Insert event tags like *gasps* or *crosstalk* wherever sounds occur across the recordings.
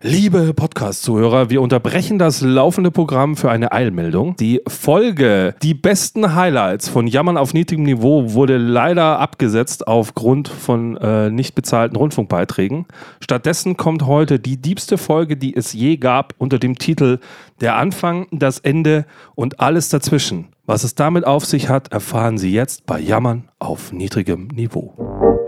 Liebe Podcast-Zuhörer, wir unterbrechen das laufende Programm für eine Eilmeldung. Die Folge, die besten Highlights von Jammern auf niedrigem Niveau, wurde leider abgesetzt aufgrund von äh, nicht bezahlten Rundfunkbeiträgen. Stattdessen kommt heute die diebste Folge, die es je gab, unter dem Titel Der Anfang, das Ende und alles dazwischen. Was es damit auf sich hat, erfahren Sie jetzt bei Jammern auf niedrigem Niveau.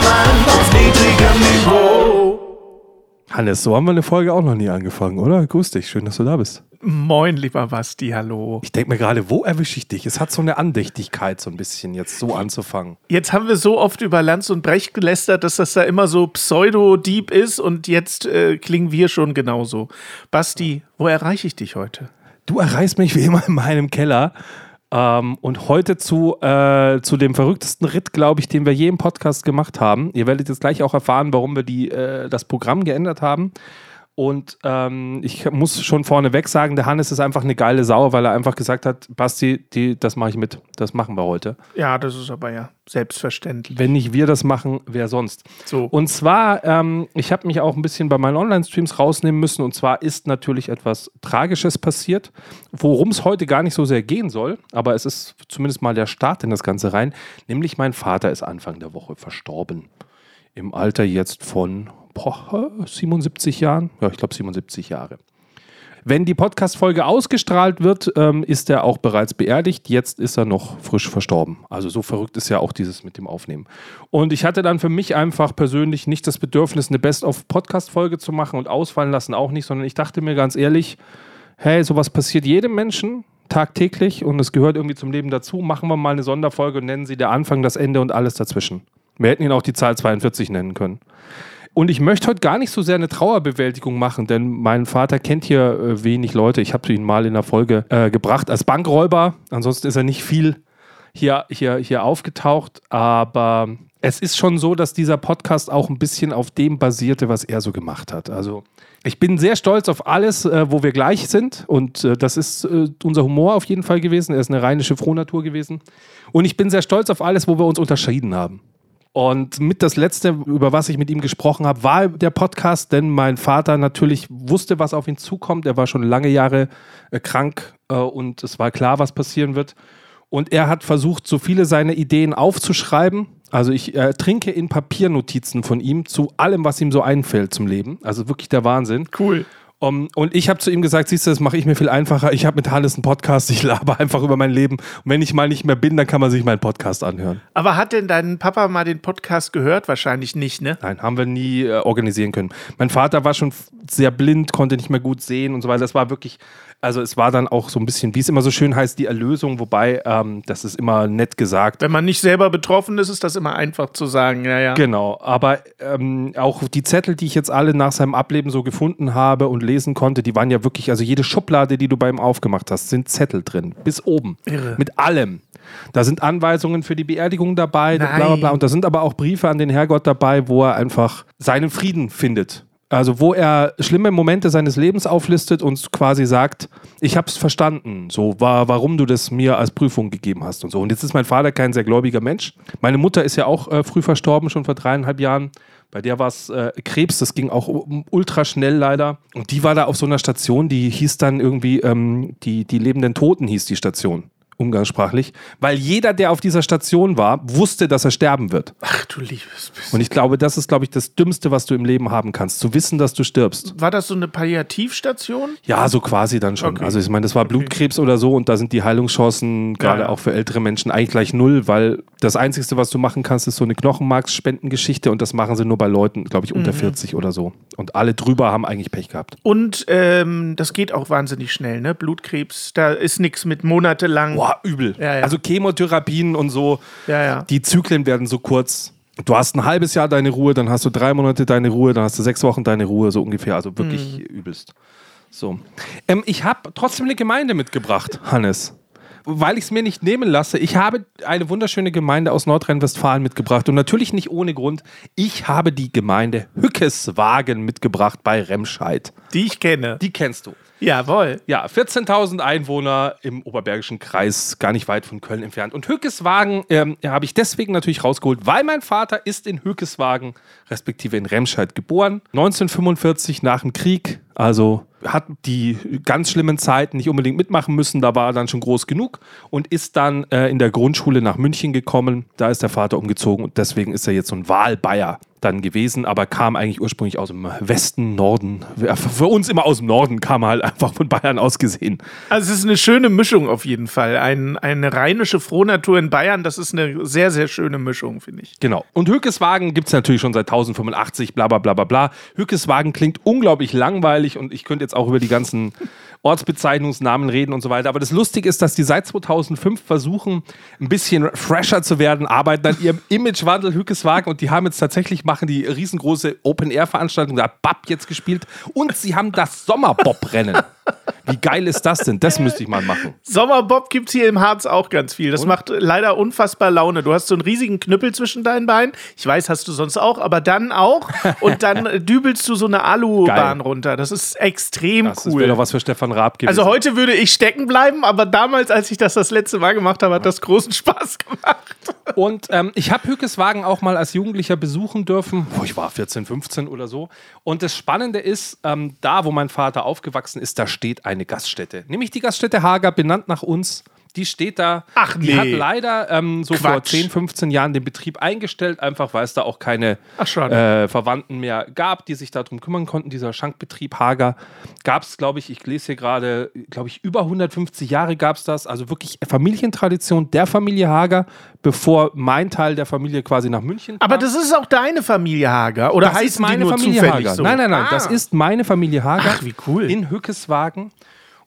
Hannes, so haben wir eine Folge auch noch nie angefangen, oder? Grüß dich, schön, dass du da bist. Moin, lieber Basti, hallo. Ich denke mir gerade, wo erwische ich dich? Es hat so eine Andächtigkeit, so ein bisschen jetzt so anzufangen. Jetzt haben wir so oft über Lanz und Brecht gelästert, dass das da immer so pseudo-deep ist und jetzt äh, klingen wir schon genauso. Basti, wo erreiche ich dich heute? Du erreichst mich wie immer in meinem Keller. Ähm, und heute zu, äh, zu dem verrücktesten Ritt, glaube ich, den wir je im Podcast gemacht haben. Ihr werdet jetzt gleich auch erfahren, warum wir die, äh, das Programm geändert haben. Und ähm, ich muss schon vorneweg sagen, der Hannes ist einfach eine geile Sau, weil er einfach gesagt hat, Basti, die, das mache ich mit. Das machen wir heute. Ja, das ist aber ja selbstverständlich. Wenn nicht wir das machen, wer sonst? So. Und zwar, ähm, ich habe mich auch ein bisschen bei meinen Online-Streams rausnehmen müssen. Und zwar ist natürlich etwas Tragisches passiert, worum es heute gar nicht so sehr gehen soll. Aber es ist zumindest mal der Start in das Ganze rein. Nämlich mein Vater ist Anfang der Woche verstorben. Im Alter jetzt von boah, 77 Jahren. Ja, ich glaube 77 Jahre. Wenn die Podcast-Folge ausgestrahlt wird, ähm, ist er auch bereits beerdigt. Jetzt ist er noch frisch verstorben. Also so verrückt ist ja auch dieses mit dem Aufnehmen. Und ich hatte dann für mich einfach persönlich nicht das Bedürfnis, eine Best-of-Podcast-Folge zu machen und ausfallen lassen auch nicht, sondern ich dachte mir ganz ehrlich, hey, sowas passiert jedem Menschen tagtäglich und es gehört irgendwie zum Leben dazu. Machen wir mal eine Sonderfolge und nennen sie der Anfang, das Ende und alles dazwischen. Wir hätten ihn auch die Zahl 42 nennen können. Und ich möchte heute gar nicht so sehr eine Trauerbewältigung machen, denn mein Vater kennt hier äh, wenig Leute. Ich habe ihn mal in der Folge äh, gebracht als Bankräuber. Ansonsten ist er nicht viel hier, hier, hier aufgetaucht. Aber es ist schon so, dass dieser Podcast auch ein bisschen auf dem basierte, was er so gemacht hat. Also ich bin sehr stolz auf alles, äh, wo wir gleich sind. Und äh, das ist äh, unser Humor auf jeden Fall gewesen. Er ist eine rheinische Frohnatur gewesen. Und ich bin sehr stolz auf alles, wo wir uns unterschieden haben. Und mit das Letzte, über was ich mit ihm gesprochen habe, war der Podcast, denn mein Vater natürlich wusste, was auf ihn zukommt. Er war schon lange Jahre äh, krank äh, und es war klar, was passieren wird. Und er hat versucht, so viele seiner Ideen aufzuschreiben. Also ich äh, trinke in Papiernotizen von ihm zu allem, was ihm so einfällt zum Leben. Also wirklich der Wahnsinn. Cool. Um, und ich habe zu ihm gesagt, siehst du, das mache ich mir viel einfacher. Ich habe mit Hannes einen Podcast, ich laber einfach über mein Leben. Und wenn ich mal nicht mehr bin, dann kann man sich meinen Podcast anhören. Aber hat denn dein Papa mal den Podcast gehört? Wahrscheinlich nicht, ne? Nein, haben wir nie äh, organisieren können. Mein Vater war schon sehr blind, konnte nicht mehr gut sehen und so weiter. Das war wirklich, also es war dann auch so ein bisschen, wie es immer so schön heißt, die Erlösung, wobei ähm, das ist immer nett gesagt. Wenn man nicht selber betroffen ist, ist das immer einfach zu sagen, ja, ja. Genau, aber ähm, auch die Zettel, die ich jetzt alle nach seinem Ableben so gefunden habe und lesen konnte, die waren ja wirklich, also jede Schublade, die du bei ihm aufgemacht hast, sind Zettel drin, bis oben. Irre. Mit allem. Da sind Anweisungen für die Beerdigung dabei, Nein. bla bla bla. Und da sind aber auch Briefe an den Herrgott dabei, wo er einfach seinen Frieden findet. Also wo er schlimme Momente seines Lebens auflistet und quasi sagt, ich habe es verstanden, so war, warum du das mir als Prüfung gegeben hast und so. Und jetzt ist mein Vater kein sehr gläubiger Mensch. Meine Mutter ist ja auch äh, früh verstorben, schon vor dreieinhalb Jahren. Bei der war es äh, Krebs, das ging auch ultra schnell leider. Und die war da auf so einer Station, die hieß dann irgendwie, ähm, die, die lebenden Toten hieß die Station, umgangssprachlich. Weil jeder, der auf dieser Station war, wusste, dass er sterben wird. Ach du liebes bisschen. Und ich glaube, das ist, glaube ich, das Dümmste, was du im Leben haben kannst. Zu wissen, dass du stirbst. War das so eine Palliativstation? Ja, so quasi dann schon. Okay. Also ich meine, das war Blutkrebs oder so und da sind die Heilungschancen gerade Ja, ja. auch für ältere Menschen eigentlich gleich null, weil das Einzige, was du machen kannst, ist so eine Knochenmarksspendengeschichte und das machen sie nur bei Leuten, glaube ich, Mhm. unter 40 oder so. Und alle drüber haben eigentlich Pech gehabt. Und ähm, das geht auch wahnsinnig schnell, ne? Blutkrebs, da ist nichts mit monatelang. Boah, übel. Ja, ja. Also Chemotherapien und so, Ja, die Zyklen werden so kurz. Du hast ein halbes Jahr deine Ruhe, dann hast du drei Monate deine Ruhe, dann hast du sechs Wochen deine Ruhe, so ungefähr. Also wirklich Mhm. übelst. So. Ähm, ich habe trotzdem eine Gemeinde mitgebracht, Hannes. Weil ich es mir nicht nehmen lasse. Ich habe eine wunderschöne Gemeinde aus Nordrhein-Westfalen mitgebracht. Und natürlich nicht ohne Grund. Ich habe die Gemeinde Hückeswagen mitgebracht bei Remscheid. Die ich kenne. Die kennst du. Jawohl. Ja, 14.000 Einwohner im Oberbergischen Kreis, gar nicht weit von Köln entfernt. Und Hückeswagen ähm, habe ich deswegen natürlich rausgeholt, weil mein Vater ist in Hückeswagen, respektive in Remscheid geboren. 1945 nach dem Krieg, also hat die ganz schlimmen Zeiten nicht unbedingt mitmachen müssen, da war er dann schon groß genug und ist dann äh, in der Grundschule nach München gekommen. Da ist der Vater umgezogen und deswegen ist er jetzt so ein Wahlbayer dann gewesen, aber kam eigentlich ursprünglich aus dem Westen, Norden. Für uns immer aus dem Norden, kam er halt einfach von Bayern aus gesehen. Also es ist eine schöne Mischung auf jeden Fall. Ein, eine rheinische Frohnatur in Bayern, das ist eine sehr, sehr schöne Mischung, finde ich. Genau. Und Hückeswagen gibt es natürlich schon seit 1085, bla bla bla bla bla. Hückeswagen klingt unglaublich langweilig und ich könnte jetzt auch über die ganzen *laughs* Ortsbezeichnungsnamen reden und so weiter. Aber das Lustige ist, dass die seit 2005 versuchen, ein bisschen fresher zu werden, arbeiten an ihrem Imagewandel Hückeswagen und die haben jetzt tatsächlich, machen die riesengroße Open-Air-Veranstaltung, da hat Bab jetzt gespielt und sie haben das Sommerbob-Rennen. Wie geil ist das denn? Das müsste ich mal machen. Sommerbob gibt es hier im Harz auch ganz viel. Das macht leider unfassbar Laune. Du hast so einen riesigen Knüppel zwischen deinen Beinen. Ich weiß, hast du sonst auch, aber dann auch. Und dann *laughs* dübelst du so eine Alubahn Geil. runter. Das ist extrem Das cool. wäre doch was für Stefan Raab gewesen. Also heute würde ich stecken bleiben, aber damals, als ich das das letzte Mal gemacht habe, hat das großen Spaß gemacht. *laughs* Und ähm, ich habe Hückeswagen auch mal als Jugendlicher besuchen dürfen. Boah, ich war 14, 15 oder so. Und das Spannende ist, ähm, da, wo mein Vater aufgewachsen ist, da steht eine Gaststätte. Nämlich die Gaststätte Hager, benannt nach uns. Die steht da. Ach, Die nee. hat leider ähm, so vor Quatsch. 10, 15 Jahren den Betrieb eingestellt, einfach weil es da auch keine äh, Verwandten mehr gab, die sich darum kümmern konnten. Dieser Schankbetrieb Hager gab es, glaube ich, ich lese hier gerade, glaube ich, über 150 Jahre gab es das. Also wirklich Familientradition der Familie Hager, bevor mein Teil der Familie quasi nach München kam. Aber das ist auch deine Familie Hager. Oder Das heißt ist meine die nur Familie zufällig Hager. so? Nein, nein, nein, Ah. das ist meine Familie Hager. Ach, wie cool. In Hückeswagen.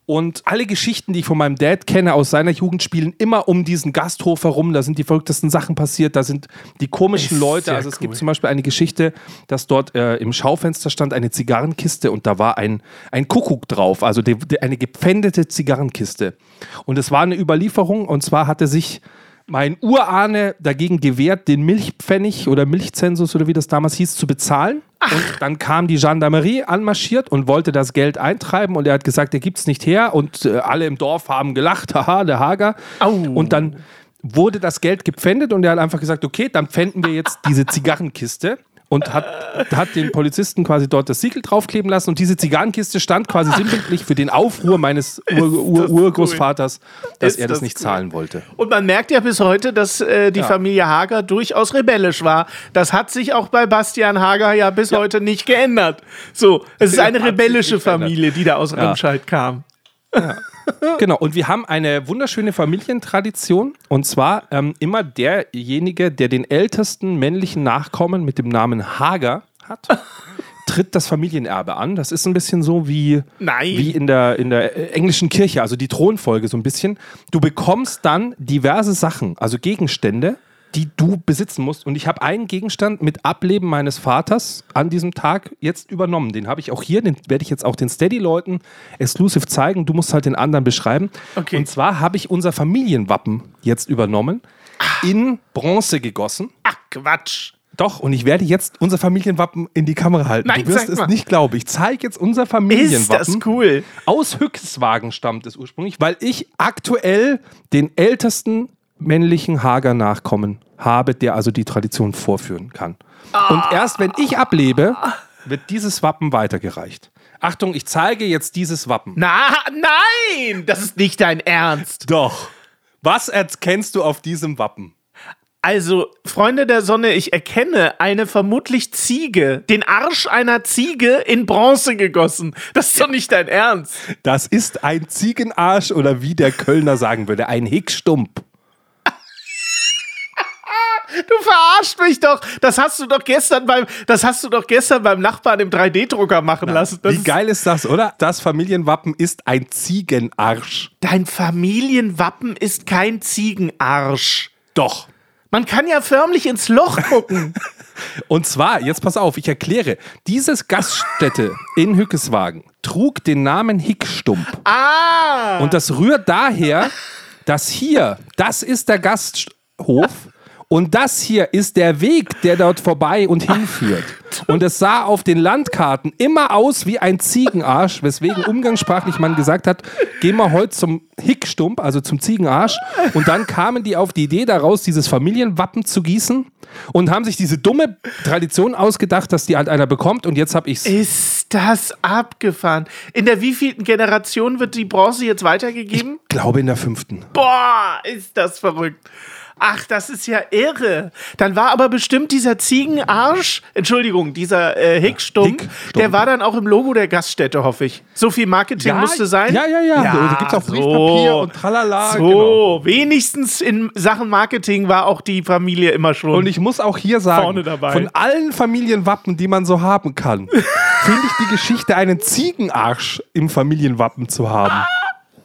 Und alle Geschichten, die ich von meinem Dad kenne aus seiner Jugend, spielen immer um diesen Gasthof herum. Da sind die verrücktesten Sachen passiert, da sind die komischen Leute. Also es gibt cool. zum Beispiel eine Geschichte, dass dort äh, im Schaufenster stand eine Zigarrenkiste und da war ein, ein Kuckuck drauf, also die, die, eine gepfändete Zigarrenkiste. Und es war eine Überlieferung und zwar hatte sich mein Urahne dagegen gewehrt, den Milchpfennig oder Milchzensus oder wie das damals hieß, zu bezahlen. Und dann kam die Gendarmerie anmarschiert und wollte das Geld eintreiben und er hat gesagt, er gibt es nicht her und äh, alle im Dorf haben gelacht, *laughs* haha, der Hager. Au. Und dann wurde das Geld gepfändet und er hat einfach gesagt, okay, dann pfänden wir jetzt diese Zigarrenkiste und hat, hat den Polizisten quasi dort das Siegel draufkleben lassen und diese Zigarrenkiste stand quasi sinnbildlich für den Aufruhr meines *laughs* Ur Ur Urgroßvaters, dass Ist er das das nicht cool. zahlen wollte. Und man merkt ja bis heute, dass äh, die Ja. Familie Hager durchaus rebellisch war. Das hat sich auch bei Bastian Hager ja bis heute nicht geändert. So, es ist Ja, eine rebellische. Familie, die da aus Remscheid kam. *laughs* Genau, und wir haben eine wunderschöne Familientradition. Und zwar ähm, immer derjenige, der den ältesten männlichen Nachkommen mit dem Namen Hager hat, *laughs* tritt das Familienerbe an. Das ist ein bisschen so wie, Nein. wie in, der, in der äh, englischen Kirche, also die Thronfolge so ein bisschen. Du bekommst dann diverse Sachen, also Gegenstände, die du besitzen musst. Und ich habe einen Gegenstand mit Ableben meines Vaters an diesem Tag jetzt übernommen. Den habe ich auch hier, den werde ich jetzt auch den Steady-Leuten exclusive zeigen. Du musst halt den anderen beschreiben. Okay. Und zwar habe ich unser Familienwappen jetzt übernommen, in Bronze gegossen. Ach, Quatsch. Doch, und ich werde jetzt unser Familienwappen in die Kamera halten. Nein, du wirst es mal. nicht glauben. Ich zeige jetzt unser Ist Familienwappen. das cool. Aus Hückeswagen stammt es ursprünglich, weil ich aktuell den ältesten männlichen Hager-Nachkommen habe, der also die Tradition vorführen kann. Und erst wenn ich ablebe, wird dieses Wappen weitergereicht. Achtung, ich zeige jetzt dieses Wappen. Na, nein! Das ist nicht dein Ernst. Doch. Was erkennst du auf diesem Wappen? Also, Freunde der Sonne, ich erkenne eine vermutlich Ziege, den Arsch einer Ziege in Bronze gegossen. Das ist doch nicht dein Ernst. Das ist ein Ziegenarsch oder wie der Kölner sagen würde, ein Hickstump. Du verarschst mich doch. Das hast du doch gestern beim, das hast du doch gestern beim Nachbarn im 3D-Drucker machen lassen. Das Wie geil ist das, oder? Das Familienwappen ist ein Ziegenarsch. Dein Familienwappen ist kein Ziegenarsch. Doch. Man kann ja förmlich ins Loch gucken. *laughs* Und zwar, jetzt pass auf, ich erkläre. Dieses Gaststätte in Hückeswagen trug den Namen Hickstump. ah! Und das rührt daher, dass hier, das ist der Gasthof und das hier ist der Weg, der dort vorbei und hinführt. Und es sah auf den Landkarten immer aus wie ein Ziegenarsch, weswegen umgangssprachlich man gesagt hat, gehen wir heute zum Hickstump, also zum Ziegenarsch. Und dann kamen die auf die Idee daraus, dieses Familienwappen zu gießen und haben sich diese dumme Tradition ausgedacht, dass die halt einer bekommt. Und jetzt habe ich's. ist das abgefahren? In der wievielten Generation wird die Bronze jetzt weitergegeben? glaube in der fünften. Boah, ist das verrückt. Ach, das ist ja irre. Dann war aber bestimmt dieser Ziegenarsch, Entschuldigung, dieser äh, Hickstump, Hickstump. der war dann auch im Logo der Gaststätte, hoffe ich. So viel Marketing musste sein. Ja, ja, ja. da gibt es auch so. Briefpapier und tralala. So, Genau. wenigstens in Sachen Marketing war auch die Familie immer schon. Und ich muss auch hier sagen, von allen Familienwappen, die man so haben kann, *laughs* finde ich die Geschichte, einen Ziegenarsch im Familienwappen zu haben.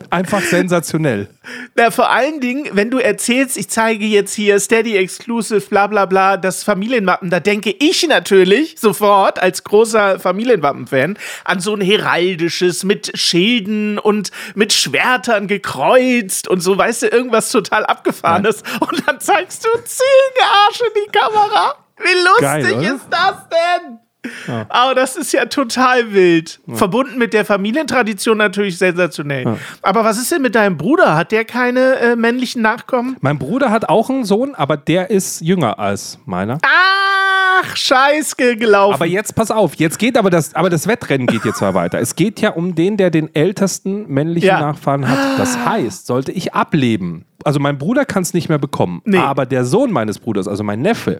Einfach sensationell. Na, vor allen Dingen, wenn du erzählst, ich zeige jetzt hier Steady Exclusive, bla bla bla, das Familienwappen, da denke ich natürlich sofort als großer Familienwappen-Fan an so ein heraldisches mit Schilden und mit Schwertern gekreuzt und so, weißt du, irgendwas total abgefahrenes. Und dann zeigst du Ziegenarsch in die Kamera. Wie lustig Geil, ist das denn? Aber das ist ja total wild. Verbunden mit der Familientradition natürlich sensationell. Aber was ist denn mit deinem Bruder? Hat der keine äh, männlichen Nachkommen? Mein Bruder hat auch einen Sohn, aber der ist jünger als meiner. Ach, scheiß ge- gelaufen. Aber jetzt pass auf, jetzt geht aber das, aber das Wettrennen geht jetzt mal weiter. Es geht ja um den, der den ältesten männlichen Ja. Nachfahren hat. Das *gasps* heißt, sollte ich ableben, also mein Bruder kann es nicht mehr bekommen, Nee. aber der Sohn meines Bruders, also mein Neffe,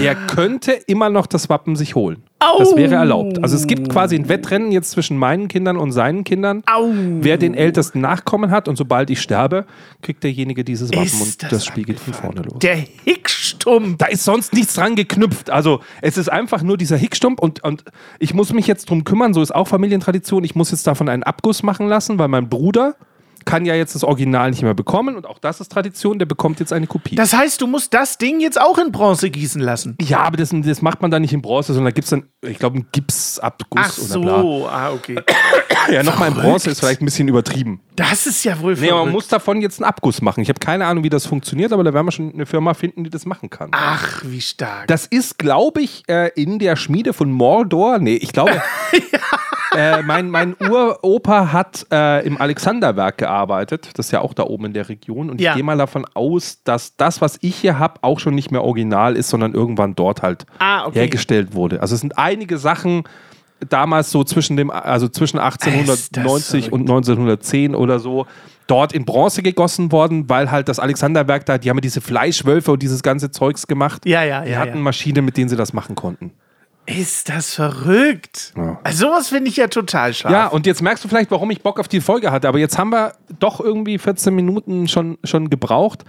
der könnte immer noch das Wappen sich holen. Au. Das wäre erlaubt. Also es gibt quasi ein Wettrennen jetzt zwischen meinen Kindern und seinen Kindern, Au. wer den ältesten Nachkommen hat und sobald ich sterbe, kriegt derjenige dieses Wappen Ist und das das, Spiel geht von vorne los. der Hickstump. Da ist sonst nichts dran geknüpft. Also es ist einfach nur dieser Hickstump und, und ich muss mich jetzt drum kümmern, so ist auch Familientradition. Ich muss jetzt davon einen Abguss machen lassen, weil mein Bruder kann ja jetzt das Original nicht mehr bekommen und auch das ist Tradition, der bekommt jetzt eine Kopie. Das heißt, du musst das Ding jetzt auch in Bronze gießen lassen. ja, aber das, das macht man dann nicht in Bronze, sondern da gibt es dann, ich glaube, einen Gipsabguss Ach oder bla. so, ah, okay. *coughs* Ja, nochmal in Bronze ist vielleicht ein bisschen übertrieben. Das ist ja wohl Nee, aber man verrückt. muss davon jetzt einen Abguss machen. Ich habe keine Ahnung, wie das funktioniert, aber da werden wir schon eine Firma finden, die das machen kann. Ach, wie stark. Das ist, glaube ich, äh, in der Schmiede von Mordor. Nee, ich glaube. *laughs* äh, mein, mein Uropa hat äh, im Alexanderwerk gearbeitet. Das ist ja auch da oben in der Region. Und Ja. ich gehe mal davon aus, dass das, was ich hier habe, auch schon nicht mehr original ist, sondern irgendwann dort halt Ah, okay. hergestellt wurde. Also es sind einige Sachen damals so zwischen dem, also zwischen 1890 verrückt. und 1910 oder so dort in Bronze gegossen worden, weil halt das Alexanderwerk da, die haben ja diese Fleischwölfe und dieses ganze Zeugs gemacht. Ja, ja, Die ja, hatten ja. Maschinen, mit denen sie das machen konnten. Ist das verrückt? Ja. Also sowas finde ich ja total scharf. Ja, und jetzt merkst du vielleicht, warum ich Bock auf die Folge hatte. Aber jetzt haben wir doch irgendwie 14 Minuten schon, schon gebraucht.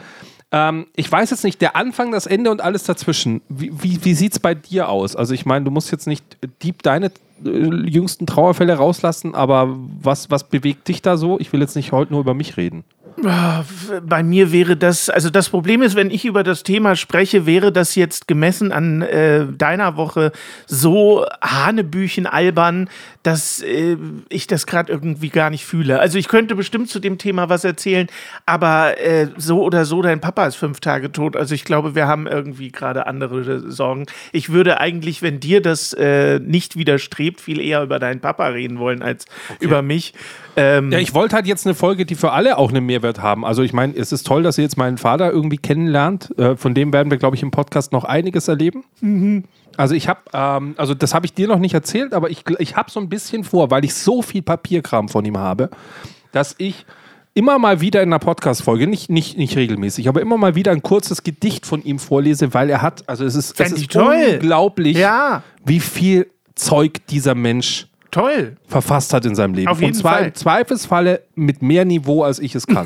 Ähm, ich weiß jetzt nicht, der Anfang, das Ende und alles dazwischen. Wie, wie, wie sieht es bei dir aus? Also, ich meine, du musst jetzt nicht deep deine äh, jüngsten Trauerfälle rauslassen, aber was, was bewegt dich da so? Ich will jetzt nicht heute nur über mich reden. Bei mir wäre das, also das Problem ist, wenn ich über das Thema spreche, wäre das jetzt gemessen an äh, deiner Woche so Hanebüchen albern, dass äh, ich das gerade irgendwie gar nicht fühle. Also ich könnte bestimmt zu dem Thema was erzählen, aber äh, so oder so, dein Papa ist fünf Tage tot. Also ich glaube, wir haben irgendwie gerade andere Sorgen. Ich würde eigentlich, wenn dir das äh, nicht widerstrebt, viel eher über deinen Papa reden wollen als über mich. Ähm, Ja, ich wollte halt jetzt eine Folge, die für alle auch einen Mehrwert haben. Also ich meine, es ist toll, dass ihr jetzt meinen Vater irgendwie kennenlernt. Äh, von dem werden wir, glaube ich, im Podcast noch einiges erleben. Also ich habe, ähm, also das habe ich dir noch nicht erzählt, aber ich, ich habe so ein bisschen vor, weil ich so viel Papierkram von ihm habe, dass ich immer mal wieder in einer Podcast-Folge, nicht, nicht, nicht regelmäßig, aber immer mal wieder ein kurzes Gedicht von ihm vorlese, weil er hat, also es ist, es Fänd ich ist toll. unglaublich, Ja. wie viel Zeug dieser Mensch Toll. verfasst hat in seinem Leben. Auf jeden Und zwar Fall. im Zweifelsfalle mit mehr Niveau, als ich es kann.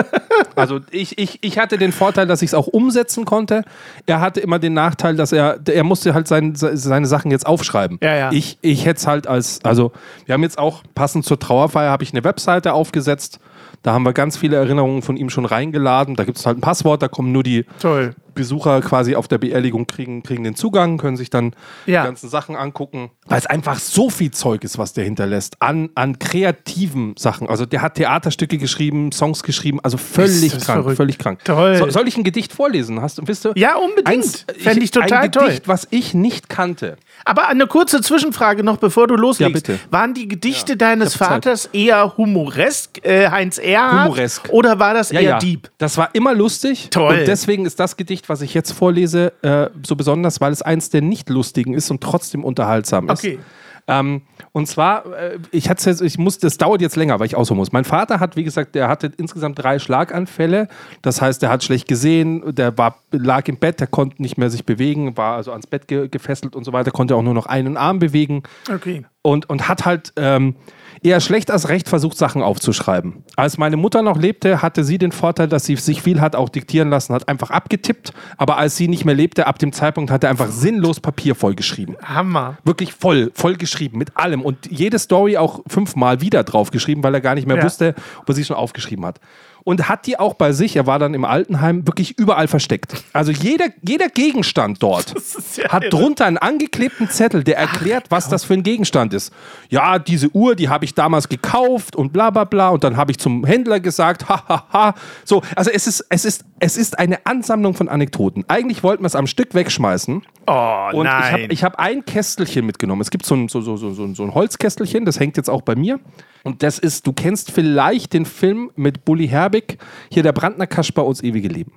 *laughs* also ich, ich, ich hatte den Vorteil, dass ich es auch umsetzen konnte. Er hatte immer den Nachteil, dass er, er musste halt sein, seine Sachen jetzt aufschreiben. Ja, ja. Ich, ich hätte es halt als, also wir haben jetzt auch passend zur Trauerfeier, habe ich eine Webseite aufgesetzt. Da haben wir ganz viele Erinnerungen von ihm schon reingeladen. Da gibt es halt ein Passwort, da kommen nur die Toll. Besucher quasi auf der Beerdigung kriegen, kriegen den Zugang, können sich dann Ja. die ganzen Sachen angucken. Weil es einfach so viel Zeug ist, was der hinterlässt. An, an kreativen Sachen. Also der hat Theaterstücke geschrieben, Songs geschrieben, also völlig krank, verrückt. völlig krank. Toll. So, soll ich ein Gedicht vorlesen? Hast du, wisst du? Ja, unbedingt. Eins, Fänd ich total ein toll. Gedicht, was ich nicht kannte. Aber eine kurze Zwischenfrage noch, bevor du loslegst. Ja, bitte. Waren die Gedichte deines ich hab Zeit. Vaters eher humoresk, äh, Heinz Erhardt? Humoresk. Oder war das eher Dieb? Das war immer lustig. Toll. Und deswegen ist das Gedicht, was ich jetzt vorlese, äh, so besonders, weil es eins der nicht lustigen ist und trotzdem unterhaltsam ist. Okay. Ähm, und zwar, äh, ich hatte ich muss, das dauert jetzt länger, weil ich ausholen muss. Mein Vater hat, wie gesagt, der hatte insgesamt drei Schlaganfälle. Das heißt, der hat schlecht gesehen, der war, lag im Bett, der konnte nicht mehr sich bewegen, war also ans Bett ge gefesselt und so weiter, konnte auch nur noch einen Arm bewegen Okay. Und, und hat halt ähm, eher schlecht als recht versucht, Sachen aufzuschreiben. Als meine Mutter noch lebte, hatte sie den Vorteil, dass sie sich viel hat auch diktieren lassen, hat einfach abgetippt. Aber als sie nicht mehr lebte, ab dem Zeitpunkt hat er einfach sinnlos Papier vollgeschrieben. Hammer. Wirklich voll, voll geschrieben, mit allem. Und jede Story auch fünfmal wieder drauf geschrieben, weil er gar nicht mehr Ja. wusste, ob er sie schon aufgeschrieben hat. Und hat die auch bei sich, er war dann im Altenheim, wirklich überall versteckt. Also jeder, jeder Gegenstand dort *laughs* ja hat irre. drunter einen angeklebten Zettel, der erklärt, was das für ein Gegenstand ist. Ja, diese Uhr, die habe ich damals gekauft und bla bla bla. Und dann habe ich zum Händler gesagt, ha ha ha. So, also es ist, es ist, es ist eine Ansammlung von Anekdoten. Eigentlich wollten wir es am Stück wegschmeißen. Oh, Und ich habe nein. ich hab ein Kästelchen mitgenommen. Es gibt so ein, so, so, so, so ein Holzkästelchen, das hängt jetzt auch bei mir. Und das ist, du kennst vielleicht den Film mit Bully Herbig, hier der Brandner Kasper uns ewige Leben.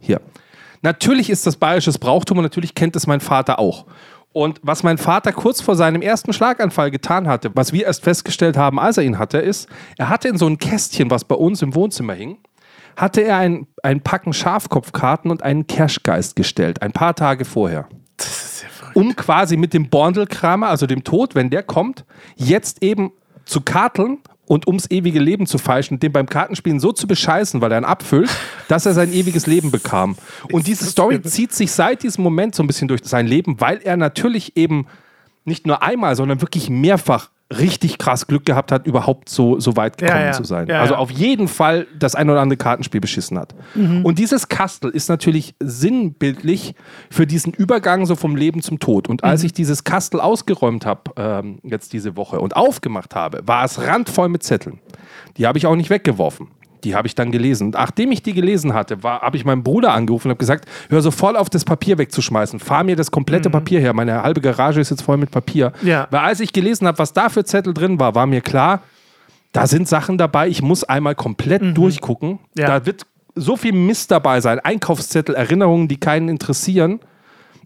Hier. Natürlich ist das bayerisches Brauchtum und natürlich kennt es mein Vater auch. Und was mein Vater kurz vor seinem ersten Schlaganfall getan hatte, was wir erst festgestellt haben, als er ihn hatte, ist, er hatte in so ein Kästchen, was bei uns im Wohnzimmer hing, hatte er ein, ein Packen Schafkopfkarten und einen Cashgeist gestellt, ein paar Tage vorher das ist ja verrückt. um quasi mit dem Borndelkramer, also dem Tod, wenn der kommt, jetzt eben zu karteln und ums ewige Leben zu feilschen, den beim Kartenspielen so zu bescheißen, weil er ihn abfüllt, dass er sein ewiges Leben bekam. Und diese Story zieht sich seit diesem Moment so ein bisschen durch sein Leben, weil er natürlich eben nicht nur einmal, sondern wirklich mehrfach richtig krass Glück gehabt hat, überhaupt so, so weit gekommen Ja, ja. zu sein. Ja, also auf jeden Fall das ein oder andere Kartenspiel beschissen hat. Und dieses Kastel ist natürlich sinnbildlich für diesen Übergang so vom Leben zum Tod. Und als ich dieses Kastel ausgeräumt habe, ähm, jetzt diese Woche, und aufgemacht habe, war es randvoll mit Zetteln. Die habe ich auch nicht weggeworfen. Die habe ich dann gelesen. Und nachdem ich die gelesen hatte, habe ich meinen Bruder angerufen und habe gesagt, hör sofort auf, das Papier wegzuschmeißen. Fahr mir das komplette Papier her. Meine halbe Garage ist jetzt voll mit Papier. Ja. Weil als ich gelesen habe, was da für Zettel drin war, war mir klar, da sind Sachen dabei, ich muss einmal komplett durchgucken. Mhm. Ja. Da wird so viel Mist dabei sein. Einkaufszettel, Erinnerungen, die keinen interessieren.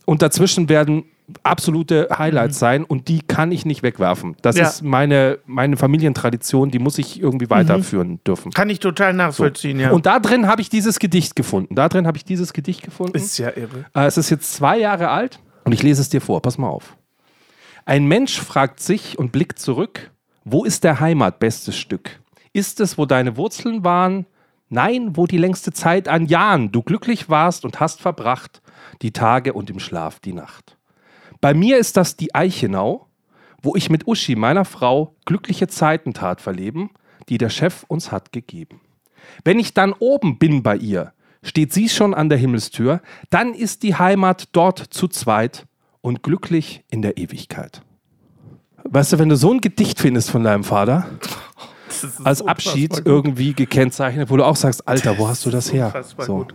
Und dazwischen werden absolute Highlights sein und die kann ich nicht wegwerfen. Das Mhm. Ja. ist meine, meine Familientradition, die muss ich irgendwie weiterführen dürfen. Kann ich total nachvollziehen, ja. Und da drin habe ich dieses Gedicht gefunden. Da drin habe ich dieses Gedicht gefunden. ist ja irre. Äh, Es ist jetzt zwei Jahre alt und ich lese es dir vor. Pass mal auf. Ein Mensch fragt sich und blickt zurück: Wo ist der Heimat bestes Stück? Ist es, wo deine Wurzeln waren? Nein, wo die längste Zeit an Jahren du glücklich warst und hast verbracht, die Tage und im Schlaf die Nacht. Bei mir ist das die Eichenau, wo ich mit Uschi, meiner Frau, glückliche Zeiten tat verleben, die der Chef uns hat gegeben. Wenn ich dann oben bin bei ihr, steht sie schon an der Himmelstür, dann ist die Heimat dort zu zweit und glücklich in der Ewigkeit. Weißt du, wenn du so ein Gedicht findest von deinem Vater, als Abschied irgendwie gekennzeichnet, wo du auch sagst, Alter, wo hast du das her? So.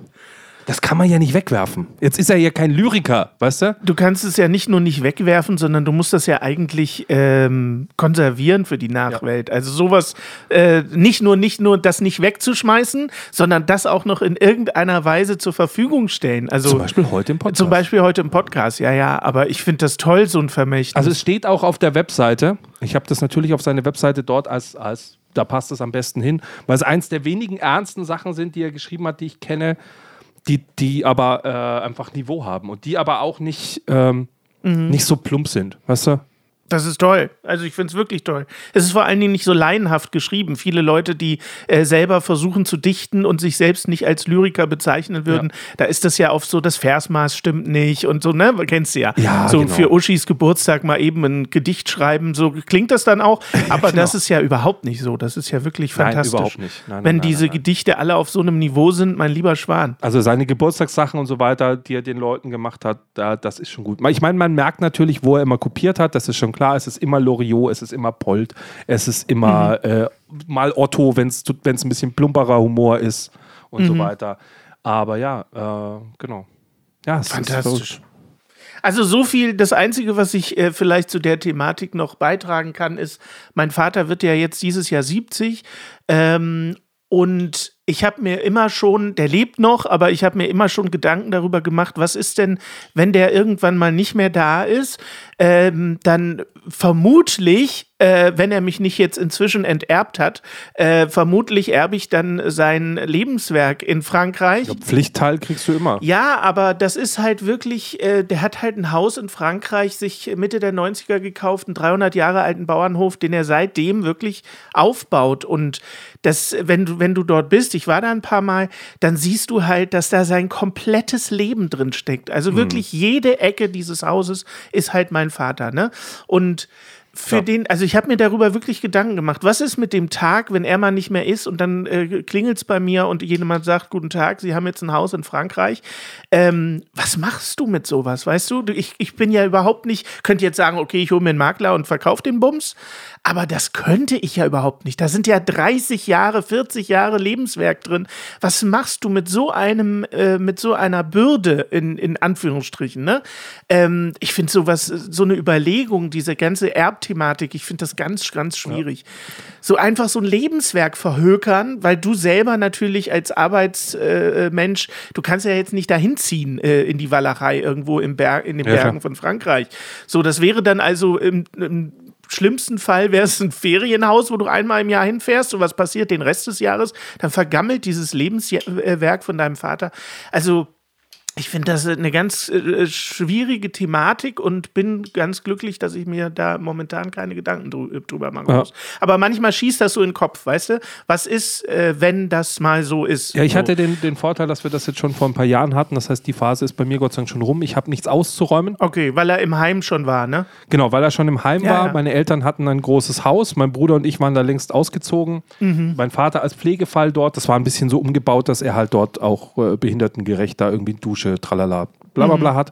Das kann man ja nicht wegwerfen. Jetzt ist er ja kein Lyriker, weißt du? Du kannst es ja nicht nur nicht wegwerfen, sondern du musst das ja eigentlich ähm, konservieren für die Nachwelt. Also sowas, äh, nicht nur nicht nur das nicht wegzuschmeißen, sondern das auch noch in irgendeiner Weise zur Verfügung stellen. Also Zum Beispiel heute im Podcast. Zum Beispiel heute im Podcast, ja, ja. Aber ich finde das toll, so ein Vermächtnis. Also es steht auch auf der Webseite. Ich habe das natürlich auf seine Webseite dort als, als da passt es am besten hin, weil es eins der wenigen ernsten Sachen sind, die er geschrieben hat, die ich kenne, die, die aber äh, einfach Niveau haben und die aber auch nicht, ähm, nicht so plump sind, weißt du? Das ist toll. Also ich finde es wirklich toll. Es ist vor allen Dingen nicht so laienhaft geschrieben. Viele Leute, die äh, selber versuchen zu dichten und sich selbst nicht als Lyriker bezeichnen würden, da ist das ja oft so, das Versmaß stimmt nicht und so, ne? Kennst du ja. Ja, so genau. für Uschis Geburtstag mal eben ein Gedicht schreiben, so klingt das dann auch. *laughs* Aber das ist ja überhaupt nicht so. Das ist ja wirklich Nein, fantastisch. überhaupt nicht. Nein, nein, Wenn diese. Gedichte alle auf so einem Niveau sind, mein lieber Schwan. Also seine Geburtstagssachen und so weiter, die er den Leuten gemacht hat, da, das ist schon gut. Ich meine, man merkt natürlich, wo er immer kopiert hat, das ist schon klar. Es ist immer Loriot, es ist immer Polt, es ist immer Mhm. äh, mal Otto, wenn es ein bisschen plumperer Humor ist und Mhm. so weiter. Aber ja, äh, genau. Ja, es Fantastisch. Ist Also so viel, das Einzige, was ich äh, vielleicht zu der Thematik noch beitragen kann, ist, mein Vater wird ja jetzt dieses Jahr 70 ähm, und ich habe mir immer schon, der lebt noch, aber ich habe mir immer schon Gedanken darüber gemacht, was ist denn, wenn der irgendwann mal nicht mehr da ist, ähm, dann vermutlich, äh, wenn er mich nicht jetzt inzwischen enterbt hat, äh, vermutlich erbe ich dann sein Lebenswerk in Frankreich. so, Pflichtteil kriegst du immer. Ja, aber das ist halt wirklich, äh, der hat halt ein Haus in Frankreich sich Mitte der 90er gekauft, einen 300 Jahre alten Bauernhof, den er seitdem wirklich aufbaut. Und das, wenn du, wenn du dort bist, ich war da ein paar Mal, dann siehst du halt, dass da sein komplettes Leben drin steckt. Also wirklich jede Ecke dieses Hauses ist halt mein Vater, ne? Und für Ja. den, also ich habe mir darüber wirklich Gedanken gemacht. Was ist mit dem Tag, wenn er mal nicht mehr ist und dann äh, klingelt es bei mir und jemand sagt, guten Tag, Sie haben jetzt ein Haus in Frankreich. Ähm, was machst du mit sowas, weißt du? Ich, ich bin ja überhaupt nicht, könnte jetzt sagen, okay, ich hole mir einen Makler und verkaufe den Bums, aber das könnte ich ja überhaupt nicht. Da sind ja 30 Jahre, 40 Jahre Lebenswerk drin. Was machst du mit so einem, äh, mit so einer Bürde in, in Anführungsstrichen, ne? Ähm, ich finde sowas, so eine Überlegung, diese ganze Erbthematik, ich finde das ganz, ganz schwierig. So einfach so ein Lebenswerk verhökern, weil du selber natürlich als Arbeitsmensch, äh, Mensch, du kannst ja jetzt nicht dahin ziehen äh, in die Walachei irgendwo im Berg, in den Ja. Bergen von Frankreich. So, das wäre dann also im, im schlimmsten Fall wäre es ein Ferienhaus, wo du einmal im Jahr hinfährst und was passiert den Rest des Jahres, dann vergammelt dieses Lebenswerk von deinem Vater. Also ich finde das eine ganz äh, schwierige Thematik und bin ganz glücklich, dass ich mir da momentan keine Gedanken drü drüber machen Ja. muss. Aber manchmal schießt das so in den Kopf, weißt du? Was ist, äh, wenn das mal so ist? Ja, ich so. hatte den, den Vorteil, dass wir das jetzt schon vor ein paar Jahren hatten. Das heißt, die Phase ist bei mir Gott sei Dank schon rum. Ich habe nichts auszuräumen. Okay, weil er im Heim schon war, ne? Genau, weil er schon im Heim Ja, war. ja. Meine Eltern hatten ein großes Haus. Mein Bruder und ich waren da längst ausgezogen. Mhm. Mein Vater als Pflegefall dort. Das war ein bisschen so umgebaut, dass er halt dort auch äh, behindertengerecht da irgendwie Dusche, tralala, bla bla Mhm. bla hat.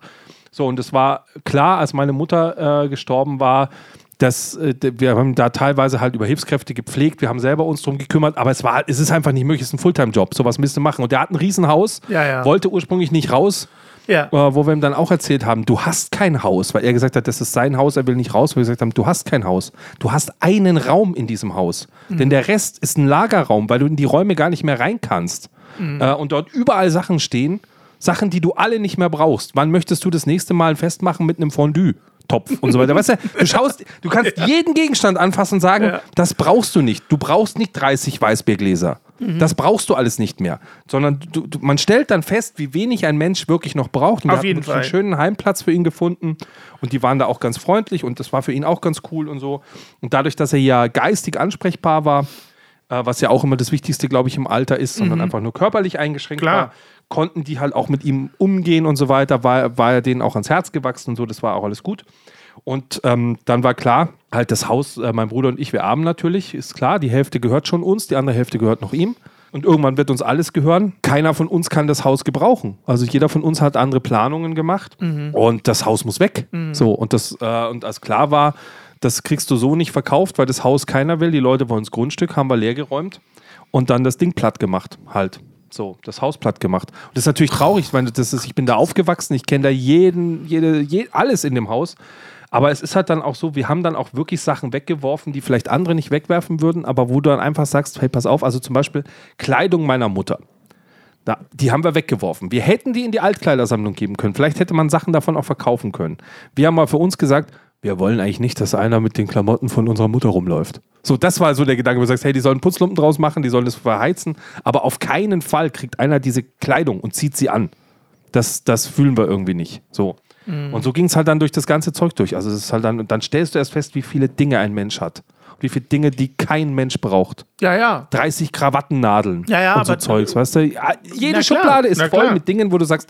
So, und es war klar, als meine Mutter äh, gestorben war, dass äh, wir haben da teilweise halt über Hilfskräfte gepflegt, wir haben selber uns drum gekümmert, aber es war, es ist einfach nicht möglich, es ist ein Fulltime-Job, sowas müsste machen. Und der hat ein Riesenhaus, Ja, ja. wollte ursprünglich nicht raus, Ja. äh, wo wir ihm dann auch erzählt haben, du hast kein Haus, weil er gesagt hat, das ist sein Haus, er will nicht raus, wo wir gesagt haben, du hast kein Haus. Du hast einen Raum in diesem Haus. Denn der Rest ist ein Lagerraum, weil du in die Räume gar nicht mehr rein kannst. Äh, und dort überall Sachen stehen, Sachen, die du alle nicht mehr brauchst. Wann möchtest du das nächste Mal ein Fest machen mit einem Fondue? Topf und so weiter. Weißt du, du schaust, du kannst *laughs* jeden Gegenstand anfassen und sagen, Ja. das brauchst du nicht. Du brauchst nicht 30 Weißbiergläser. Mhm. Das brauchst du alles nicht mehr. Sondern du, du, man stellt dann fest, wie wenig ein Mensch wirklich noch braucht. Und wir Auf hatten jeden Fall. einen schönen Heimplatz für ihn gefunden. Und die waren da auch ganz freundlich und das war für ihn auch ganz cool und so. Und dadurch, dass er ja geistig ansprechbar war, äh, was ja auch immer das Wichtigste, glaube ich, im Alter ist, sondern einfach nur körperlich eingeschränkt Mhm. Klar. war, konnten die halt auch mit ihm umgehen und so weiter, war, war er denen auch ans Herz gewachsen und so, das war auch alles gut. Und ähm, dann war klar, halt das Haus, äh, mein Bruder und ich, wir erben natürlich, ist klar, die Hälfte gehört schon uns, die andere Hälfte gehört noch ihm. Und irgendwann wird uns alles gehören. Keiner von uns kann das Haus gebrauchen. Also jeder von uns hat andere Planungen gemacht und das Haus muss weg. So, und das, äh, und als klar war, das kriegst du so nicht verkauft, weil das Haus keiner will. Die Leute wollen das Grundstück, haben wir leer geräumt und dann das Ding platt gemacht, halt. So, das Haus platt gemacht. Und das ist natürlich traurig, ich das ist, ich bin da aufgewachsen, ich kenne da jeden, jede, je, alles in dem Haus. Aber es ist halt dann auch so, wir haben dann auch wirklich Sachen weggeworfen, die vielleicht andere nicht wegwerfen würden, aber wo du dann einfach sagst, hey, pass auf, also zum Beispiel Kleidung meiner Mutter. Da, die haben wir weggeworfen. Wir hätten die in die Altkleidersammlung geben können. Vielleicht hätte man Sachen davon auch verkaufen können. Wir haben mal für uns gesagt, wir wollen eigentlich nicht, dass einer mit den Klamotten von unserer Mutter rumläuft. So, das war so der Gedanke, wo du sagst, hey, die sollen Putzlumpen draus machen, die sollen das verheizen, aber auf keinen Fall kriegt einer diese Kleidung und zieht sie an. Das, das fühlen wir irgendwie nicht. So. Und so ging es halt dann durch das ganze Zeug durch. Also es ist halt dann, und dann stellst du erst fest, wie viele Dinge ein Mensch hat. Und wie viele Dinge, die kein Mensch braucht. Ja, ja. 30 Krawattennadeln Ja, ja, und so Zeugs, weißt du? Jede Schublade ist voll mit Dingen, wo du sagst,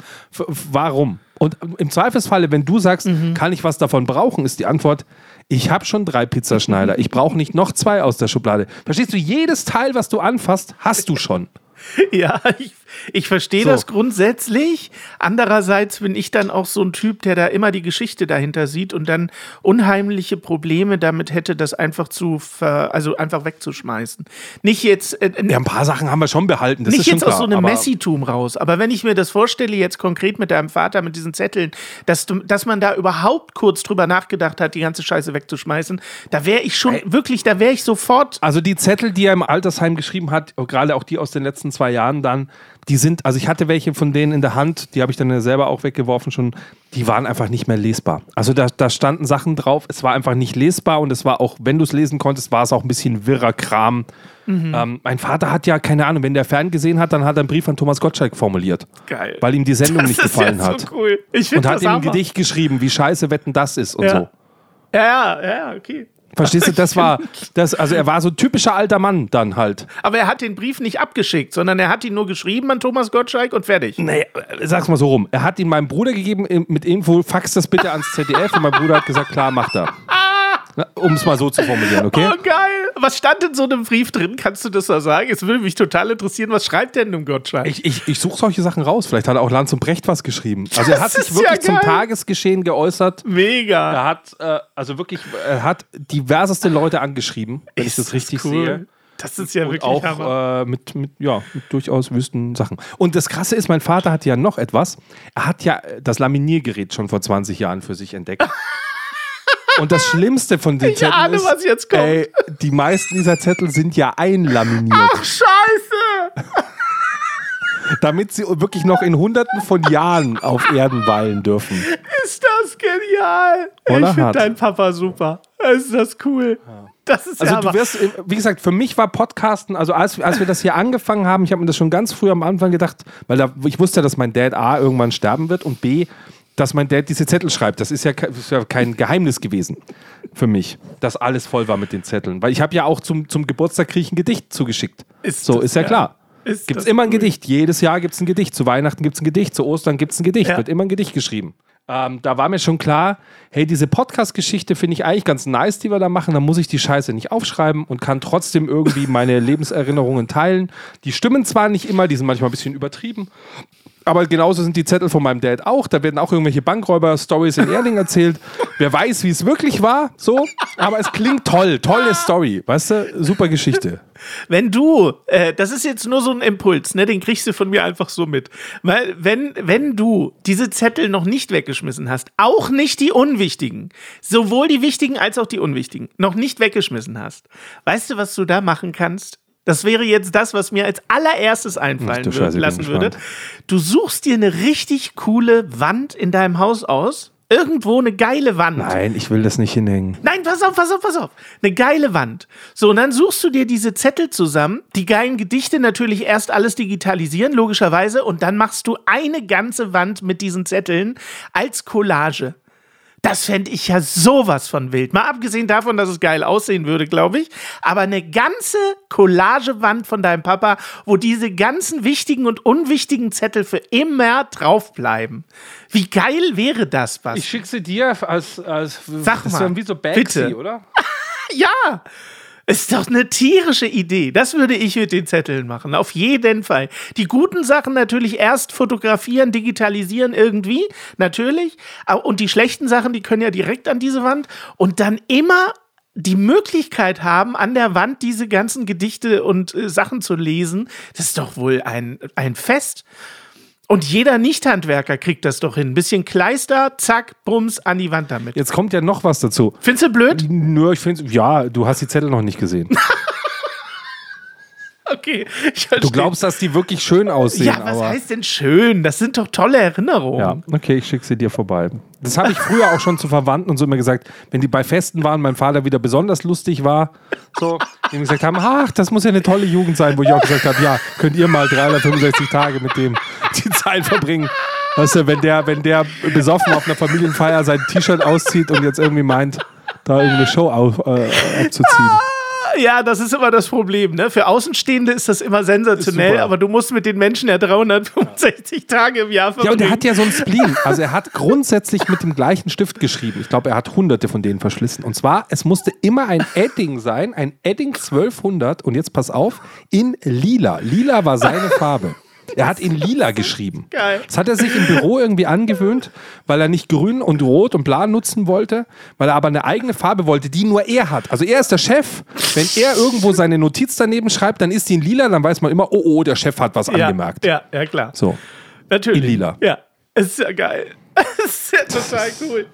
warum? Und im Zweifelsfalle, wenn du sagst, Mhm. kann ich was davon brauchen, ist die Antwort, ich habe schon drei Pizzaschneider. Ich brauche nicht noch zwei aus der Schublade. Verstehst du, jedes Teil, was du anfasst, hast du schon. *laughs* Ja, ich, ich verstehe So. das grundsätzlich. Andererseits bin ich dann auch so ein Typ, der da immer die Geschichte dahinter sieht und dann unheimliche Probleme damit hätte, das einfach zu ver, also einfach wegzuschmeißen. Nicht jetzt, äh, Ja, ein paar Sachen haben wir schon behalten, das nicht jetzt klar. aus so einem Messitum raus, aber wenn ich mir das vorstelle, jetzt konkret mit deinem Vater, mit diesen Zetteln, dass, du, dass man da überhaupt kurz drüber nachgedacht hat, die ganze Scheiße wegzuschmeißen, da wäre ich schon wirklich, da wäre ich sofort. Also die Zettel, die er im Altersheim geschrieben hat, gerade auch die aus den letzten zwei Jahren dann, die sind, also ich hatte welche von denen in der Hand, die habe ich dann selber auch weggeworfen schon, die waren einfach nicht mehr lesbar. Also da, da standen Sachen drauf, es war einfach nicht lesbar und es war auch, wenn du es lesen konntest, war es auch ein bisschen wirrer Kram. Ähm, mein Vater hat ja, keine Ahnung, wenn der ferngesehen hat, dann hat er einen Brief an Thomas Gottschalk formuliert, Geil. weil ihm die Sendung *laughs* das nicht gefallen ja hat. so cool. Und hat ihm ein. Gedicht geschrieben, wie scheiße Wetten das ist und Ja. so. Ja, ja, ja, okay. Verstehst du, das war, *laughs* das, also er war so ein typischer alter Mann dann halt. Aber er hat den Brief nicht abgeschickt, sondern er hat ihn nur geschrieben an Thomas Gottschalk und fertig. Nee, äh, sag's mal so rum. Er hat ihn meinem Bruder gegeben mit Info, fax das bitte ans ZDF und mein Bruder hat gesagt, klar, macht er. Um es mal so zu formulieren, okay? Oh, geil. Was stand in so einem Brief drin? Kannst du das da sagen? Es würde mich total interessieren. Was schreibt denn im Gottschalk? Ich, ich, ich suche solche Sachen raus. Vielleicht hat auch Lanz und Brecht was geschrieben. Also er hat sich wirklich ja zum. Tagesgeschehen geäußert. Mega. Er hat, äh, also wirklich, er hat diverseste Leute angeschrieben, wenn ich Ist das richtig cool. sehe. Das ist ja Und wirklich auch äh, mit, mit, ja, mit durchaus wüsten Sachen. Und das Krasse ist, mein Vater hat ja noch etwas. Er hat ja das Laminiergerät schon vor 20 Jahren für sich entdeckt. *laughs* Und das Schlimmste von den Ich Zetteln ahne, ist, was jetzt kommt. Ey, die meisten dieser Zettel sind ja einlaminiert, Scheiße. *laughs* damit sie wirklich noch in hunderten von Jahren auf Erden weilen dürfen. Ist das genial. Oder ich finde deinen Papa super. Ist das cool. Das ist Also ja du wirst, wie gesagt, für mich war Podcasten, also als, als wir das hier angefangen haben, ich habe mir das schon ganz früh am Anfang gedacht, weil da, ich wusste ja, dass mein Dad A irgendwann sterben wird und B, dass mein Dad diese Zettel schreibt. Das ist ja, ist ja kein Geheimnis gewesen für mich, dass alles voll war mit den Zetteln. Weil ich habe ja auch zum, zum Geburtstag krieg ich ein Gedicht zugeschickt. Ist so, ist ja geil. klar. Gibt es immer ein cool. Gedicht. Jedes Jahr gibt es ein Gedicht. Zu Weihnachten gibt es ein Gedicht. Zu Ostern gibt es ein Gedicht. Ja. Wird immer ein Gedicht geschrieben. Ähm, da war mir schon klar, hey, diese Podcast-Geschichte finde ich eigentlich ganz nice, die wir da machen. Da muss ich die Scheiße nicht aufschreiben und kann trotzdem irgendwie meine *laughs* Lebenserinnerungen teilen. Die stimmen zwar nicht immer, die sind manchmal ein bisschen übertrieben. Aber genauso sind die Zettel von meinem Dad auch. Da werden auch irgendwelche Bankräuber-Stories in Erding erzählt. *laughs* Wer weiß, wie es wirklich war, so. Aber es klingt toll. Tolle Story. Weißt du? Super Geschichte. *laughs* Wenn du, äh, das ist jetzt nur so ein Impuls, ne, den kriegst du von mir einfach so mit. Weil, wenn, wenn du diese Zettel noch nicht weggeschmissen hast, auch nicht die unwichtigen, sowohl die wichtigen als auch die unwichtigen, noch nicht weggeschmissen hast, weißt du, was du da machen kannst? Das wäre jetzt das, was mir als allererstes einfallen Ach Scheiße, lassen würde. Du suchst dir eine richtig coole Wand in deinem Haus aus. Irgendwo eine geile Wand. Nein, ich will das nicht hinhängen. Nein, pass auf, pass auf, pass auf. Eine geile Wand. So, und dann suchst du dir diese Zettel zusammen, die geilen Gedichte natürlich erst alles digitalisieren, logischerweise, und dann machst du eine ganze Wand mit diesen Zetteln als Collage. Das fände ich ja sowas von wild. Mal abgesehen davon, dass es geil aussehen würde, glaube ich. Aber eine ganze Collagewand von deinem Papa, wo diese ganzen wichtigen und unwichtigen Zettel für immer draufbleiben. Wie geil wäre das, was? Ich schicke sie dir als, als Sag mal, wie so Banksy, bitte. oder? *laughs* Ja! Ist doch eine tierische Idee. Das würde ich mit den Zetteln machen. Auf jeden Fall. Die guten Sachen natürlich erst fotografieren, digitalisieren irgendwie. Natürlich. Und die schlechten Sachen, die können ja direkt an diese Wand. Und dann immer die Möglichkeit haben, an der Wand diese ganzen Gedichte und äh, Sachen zu lesen, das ist doch wohl ein, ein Fest. Und jeder Nichthandwerker kriegt das doch hin. Ein bisschen Kleister, zack, bums, an die Wand damit. Jetzt kommt ja noch was dazu. Findest du blöd? Nur, ich finde, ja, du hast die Zettel noch nicht gesehen. *laughs* Okay. Ich Du glaubst, dass die wirklich schön aussehen, Ja, was heißt denn schön? Das sind doch tolle Erinnerungen. Ja, okay, ich schicke sie dir vorbei. Das habe ich früher auch schon zu Verwandten und so immer gesagt, wenn die bei Festen waren, mein Vater wieder besonders lustig war, so, die mir gesagt haben, ach, das muss ja eine tolle Jugend sein, wo ich auch gesagt habe, ja, könnt ihr mal 365 Tage mit dem die Zeit verbringen. Weißt du, wenn der, wenn der besoffen auf einer Familienfeier sein T-Shirt auszieht und jetzt irgendwie meint, da irgendeine Show auf, äh, abzuziehen. *laughs* Ja, das ist immer das Problem. Ne? Für Außenstehende ist das immer sensationell, aber du musst mit den Menschen ja 365 Tage im Jahr verbringen. Ja, und er hat ja so ein Spleen. Also er hat grundsätzlich mit dem gleichen Stift geschrieben. Ich glaube, er hat hunderte von denen verschlissen. Und zwar, es musste immer ein Edding sein, ein Edding 1200. Und jetzt pass auf, in lila. Lila war seine Farbe. Er hat in lila geschrieben. Geil. Das hat er sich im Büro irgendwie angewöhnt, weil er nicht grün und rot und blau nutzen wollte, weil er aber eine eigene Farbe wollte, die nur er hat. Also er ist der Chef. Wenn er irgendwo seine Notiz daneben schreibt, dann ist die in lila, dann weiß man immer, oh, oh, der Chef hat was ja, angemerkt. Ja, ja, klar. So. Natürlich. In lila. Ja, es ist ja geil. *laughs* Es ist ja total cool.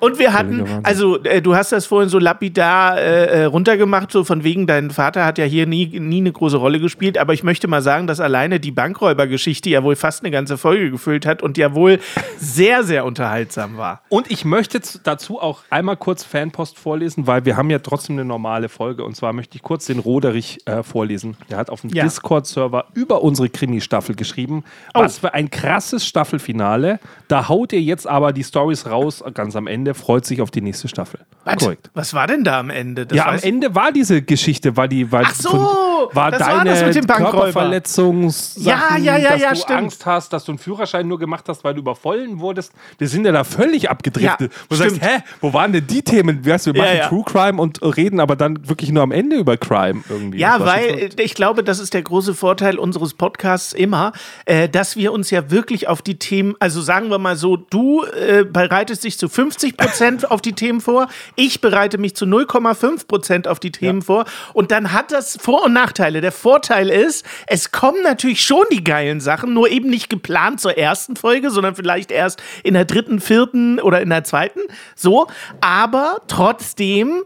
Und wir hatten, also äh, du hast das vorhin so lapidar äh, äh, runtergemacht, so von wegen, dein Vater hat ja hier nie, nie eine große Rolle gespielt, aber ich möchte mal sagen, dass alleine die Bankräubergeschichte ja wohl fast eine ganze Folge gefüllt hat und ja wohl sehr, sehr unterhaltsam war. Und ich möchte dazu auch einmal kurz Fanpost vorlesen, weil wir haben ja trotzdem eine normale Folge. Und zwar möchte ich kurz den Roderich äh, vorlesen. Der hat auf dem Ja. Discord-Server über unsere Krimi-Staffel geschrieben. Oh. Was für ein krasses Staffelfinale. Da haut ihr jetzt aber die Stories raus, ganz am Ende. Freut sich auf die nächste Staffel. Was, Korrekt. was war denn da am Ende? Das Ja, am Ende war diese Geschichte, war die, war, Ach so, war das war deine das mit dem Bankräuber. Körperverletzungssachen, Ja, ja, ja, dass ja, du stimmt. Angst hast, dass du einen Führerschein nur gemacht hast, weil du überfallen wurdest. Wir sind ja da völlig abgedriftet. Ja, Wo du sagst, hä, wo waren denn die Themen? Weißt, du, wir Ja, machen ja. True Crime und reden aber dann wirklich nur am Ende über Crime irgendwie. Ja, war weil ich glaube, das ist der große Vorteil unseres Podcasts immer, äh, dass wir uns ja wirklich auf die Themen, also sagen wir mal so, du äh, bereitest dich zu 50 Prozent auf die Themen vor, ich bereite mich zu 0,5 Prozent auf die Themen vor. Und dann hat das Vor- und Nachteile. Der Vorteil ist, es kommen natürlich schon die geilen Sachen, nur eben nicht geplant zur ersten Folge, sondern vielleicht erst in der dritten, vierten oder in der zweiten, so, aber trotzdem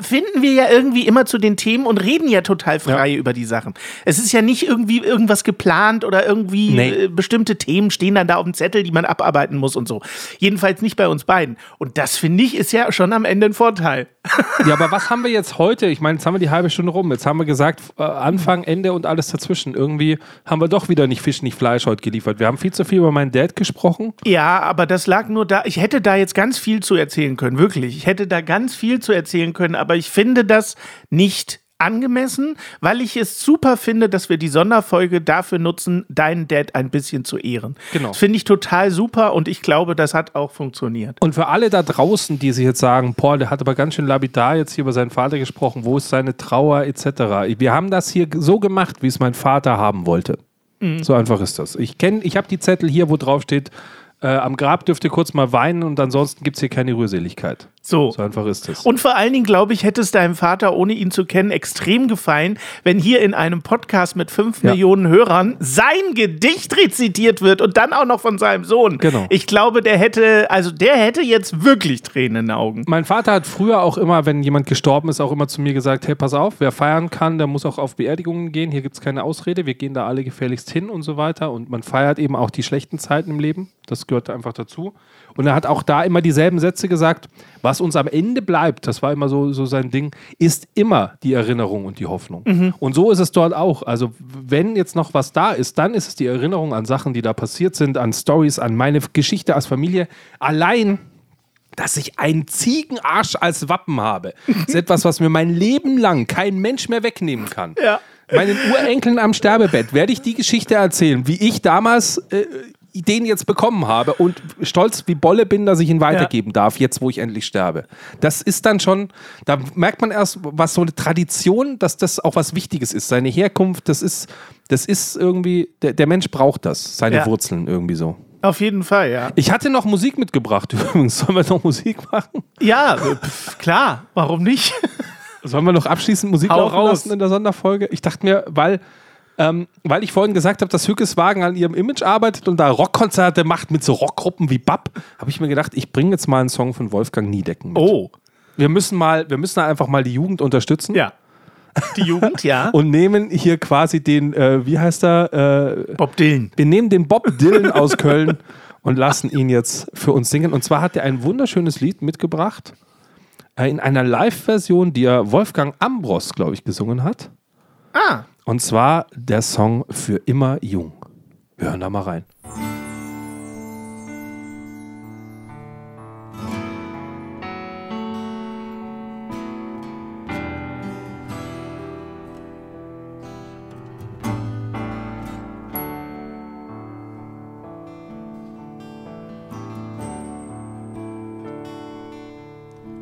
finden wir ja irgendwie immer zu den Themen und reden ja total frei über die Sachen. Es ist ja nicht irgendwie irgendwas geplant oder irgendwie Nee. äh, bestimmte Themen stehen dann da auf dem Zettel, die man abarbeiten muss und so. Jedenfalls nicht bei uns beiden. Und das finde ich ist ja schon am Ende ein Vorteil. Ja, aber was haben wir jetzt heute? Ich meine, jetzt haben wir die halbe Stunde rum. Jetzt haben wir gesagt, äh, Anfang, Ende und alles dazwischen. Irgendwie haben wir doch wieder nicht Fisch, nicht Fleisch heute geliefert. Wir haben viel zu viel über meinen Dad gesprochen. Ja, aber das lag nur da. Ich hätte da jetzt ganz viel zu erzählen können, wirklich. Ich hätte da ganz viel zu erzählen können, aber ich finde das nicht angemessen, weil ich es super finde, dass wir die Sonderfolge dafür nutzen, deinen Dad ein bisschen zu ehren. Genau. Das finde ich total super und ich glaube, das hat auch funktioniert. Und für alle da draußen, die sich jetzt sagen, boah, der hat aber ganz schön lapidar jetzt hier über seinen Vater gesprochen, wo ist seine Trauer etc. Wir haben das hier so gemacht, wie es mein Vater haben wollte. So einfach ist das. Ich kenne, ich habe die Zettel hier, wo drauf steht, äh, am Grab dürft ihr kurz mal weinen und ansonsten gibt es hier keine Rührseligkeit. So. So einfach ist das. Und vor allen Dingen, glaube ich, hätte es deinem Vater, ohne ihn zu kennen, extrem gefallen, wenn hier in einem Podcast mit fünf Ja. Millionen Hörern sein Gedicht rezitiert wird und dann auch noch von seinem Sohn. Genau. Ich glaube, der hätte, also der hätte jetzt wirklich Tränen in den Augen. Mein Vater hat früher auch immer, wenn jemand gestorben ist, auch immer zu mir gesagt, hey, pass auf, wer feiern kann, der muss auch auf Beerdigungen gehen. Hier gibt es keine Ausrede, wir gehen da alle gefälligst hin und so weiter. Und man feiert eben auch die schlechten Zeiten im Leben. Das gehört einfach dazu. Und er hat auch da immer dieselben Sätze gesagt, was uns am Ende bleibt, das war immer so, so sein Ding, ist immer die Erinnerung und die Hoffnung. Und so ist es dort auch. Also wenn jetzt noch was da ist, dann ist es die Erinnerung an Sachen, die da passiert sind, an Stories, an meine Geschichte als Familie. Allein dass ich einen Ziegenarsch als Wappen habe. Das *laughs* ist etwas, was mir mein Leben lang kein Mensch mehr wegnehmen kann. Ja. Meinen Urenkeln am Sterbebett werde ich die Geschichte erzählen, wie ich damals äh, den jetzt bekommen habe und stolz wie Bolle bin, dass ich ihn weitergeben darf, jetzt wo ich endlich sterbe. Das ist dann schon, da merkt man erst, was so eine Tradition, dass das auch was Wichtiges ist. Seine Herkunft, das ist, das ist irgendwie, der, der Mensch braucht das, seine Ja. Wurzeln irgendwie so. Auf jeden Fall, ja. Ich hatte noch Musik mitgebracht *laughs* übrigens. Sollen wir noch Musik machen? Ja, pf, klar, warum nicht? Sollen wir noch abschließend Musik Hau laufen raus. lassen in der Sonderfolge? Ich dachte mir, weil, ähm, weil ich vorhin gesagt habe, dass Hückes Wagen an ihrem Image arbeitet und da Rockkonzerte macht mit so Rockgruppen wie Bab, habe ich mir gedacht, ich bringe jetzt mal einen Song von Wolfgang Niedecken mit. Oh, Wir müssen mal, wir müssen einfach mal die Jugend unterstützen. ja. Die Jugend, ja. *laughs* Und nehmen hier quasi den, äh, wie heißt er? Äh, Bob Dylan. wir nehmen den Bob Dylan aus Köln und lassen ihn jetzt für uns singen. Und zwar hat er ein wunderschönes Lied mitgebracht äh, in einer Live-Version, die er Wolfgang Ambros, glaube ich, gesungen hat. Ah, Und zwar der Song Für immer jung. Wir hören da mal rein.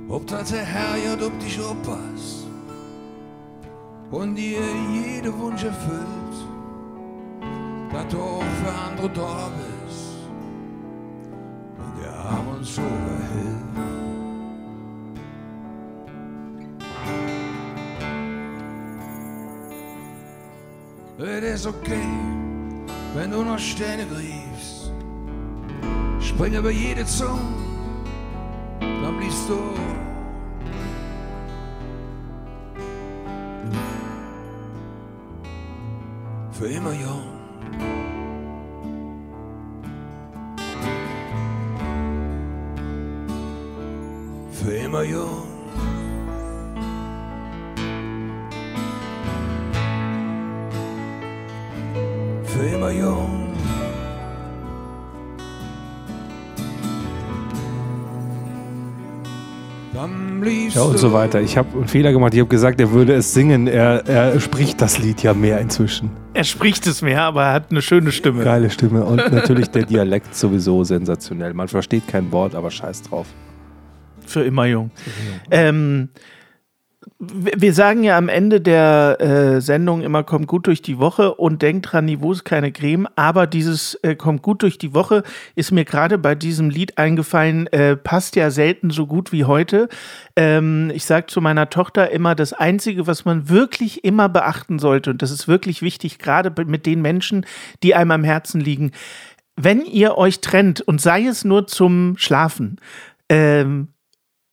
Ob der Herr ja ob dich oppass und dir jede Wunsch erfüllt, dat du auch für andere da bist und der Arm uns so behält. Es ist okay, wenn du noch Steine griefst, spring über jede Zunge dann bliebst du. Für immer jung. Für Ja, und so weiter. Ich habe einen Fehler gemacht. Ich habe gesagt, er würde es singen. Er, er spricht das Lied ja mehr inzwischen. er spricht es mehr, aber er hat eine schöne Stimme. Geile Stimme. Und natürlich der Dialekt sowieso sensationell. Man versteht kein Wort, aber scheiß drauf. Für immer jung. Ähm, wir sagen ja am Ende der äh, Sendung immer, kommt gut durch die Woche und denkt dran, Niveau ist keine Creme. Aber dieses äh, kommt gut durch die Woche ist mir gerade bei diesem Lied eingefallen, äh, passt ja selten so gut wie heute. Ähm, ich sage zu meiner Tochter immer, das Einzige, was man wirklich immer beachten sollte, und das ist wirklich wichtig, gerade mit den Menschen, die einem am Herzen liegen, wenn ihr euch trennt und sei es nur zum Schlafen, ähm,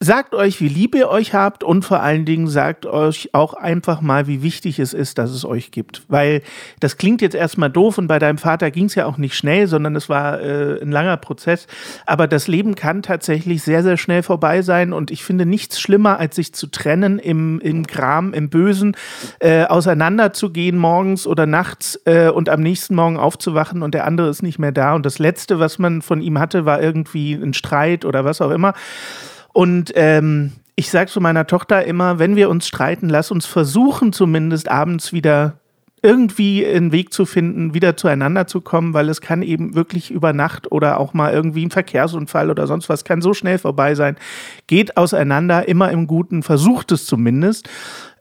Sagt euch, wie lieb ihr euch habt und vor allen Dingen sagt euch auch einfach mal, wie wichtig es ist, dass es euch gibt. Weil das klingt jetzt erstmal doof und bei deinem Vater ging es ja auch nicht schnell, sondern es war äh, ein langer Prozess. Aber das Leben kann tatsächlich sehr, sehr schnell vorbei sein und ich finde nichts schlimmer, als sich zu trennen im, im Kram, im Bösen, äh, auseinanderzugehen morgens oder nachts äh, und am nächsten Morgen aufzuwachen und der andere ist nicht mehr da. Und das Letzte, was man von ihm hatte, war irgendwie ein Streit oder was auch immer. Und ähm, ich sage zu meiner Tochter immer, wenn wir uns streiten, lass uns versuchen, zumindest abends wieder irgendwie einen Weg zu finden, wieder zueinander zu kommen, weil es kann eben wirklich über Nacht oder auch mal irgendwie ein Verkehrsunfall oder sonst was kann so schnell vorbei sein. Geht auseinander, immer im Guten, versucht es zumindest.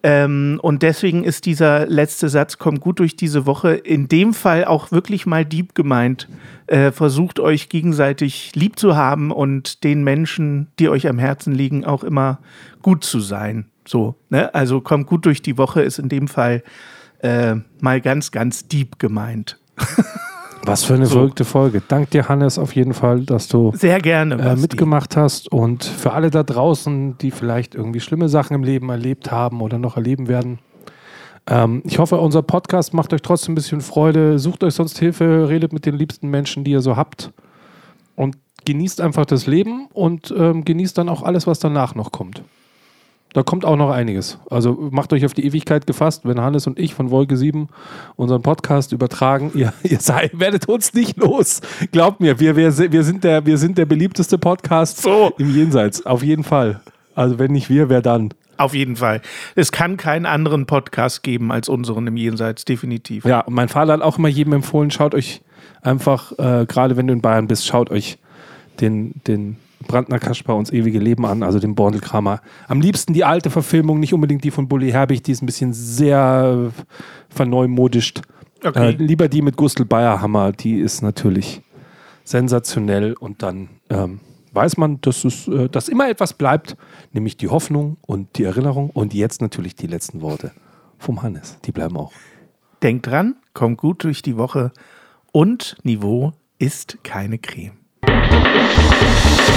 Ähm, und deswegen ist dieser letzte Satz, kommt gut durch diese Woche, in dem Fall auch wirklich mal deep gemeint. Äh, versucht euch gegenseitig lieb zu haben und den Menschen, die euch am Herzen liegen, auch immer gut zu sein. So, ne? Also kommt gut durch die Woche ist in dem Fall äh, mal ganz, ganz deep gemeint. Was für eine verrückte Folge. Dank dir, Hannes, auf jeden Fall, dass du Sehr gerne. äh, mitgemacht hast. Und für alle da draußen, die vielleicht irgendwie schlimme Sachen im Leben erlebt haben oder noch erleben werden. Ähm, ich hoffe, unser Podcast macht euch trotzdem ein bisschen Freude. Sucht euch sonst Hilfe, redet mit den liebsten Menschen, die ihr so habt. Und genießt einfach das Leben und ähm, genießt dann auch alles, was danach noch kommt. Da kommt auch noch einiges. Also macht euch auf die Ewigkeit gefasst, wenn Hannes und ich von Wolke 7 unseren Podcast übertragen. *laughs* Ihr, ihr seid, werdet uns nicht los. Glaubt mir, wir, wir, wir, sind, der, wir sind der beliebteste Podcast So. im Jenseits. Auf jeden Fall. Also wenn nicht wir, wer dann? Auf jeden Fall. Es kann keinen anderen Podcast geben als unseren im Jenseits, definitiv. Ja, und mein Vater hat auch immer jedem empfohlen, schaut euch einfach, äh, gerade wenn du in Bayern bist, schaut euch den, den Brandner Kasper uns ewige Leben an, also den Bordelkramer. Am liebsten die alte Verfilmung, nicht unbedingt die von Bully Herbig, die ist ein bisschen sehr verneumodischt. Okay. Äh, lieber die mit Gustl Bayerhammer, die ist natürlich sensationell und dann ähm, weiß man, dass, es, äh, dass immer etwas bleibt, nämlich die Hoffnung und die Erinnerung und jetzt natürlich die letzten Worte vom Hannes. Die bleiben auch. Denkt dran, kommt gut durch die Woche und Niveau ist keine Creme.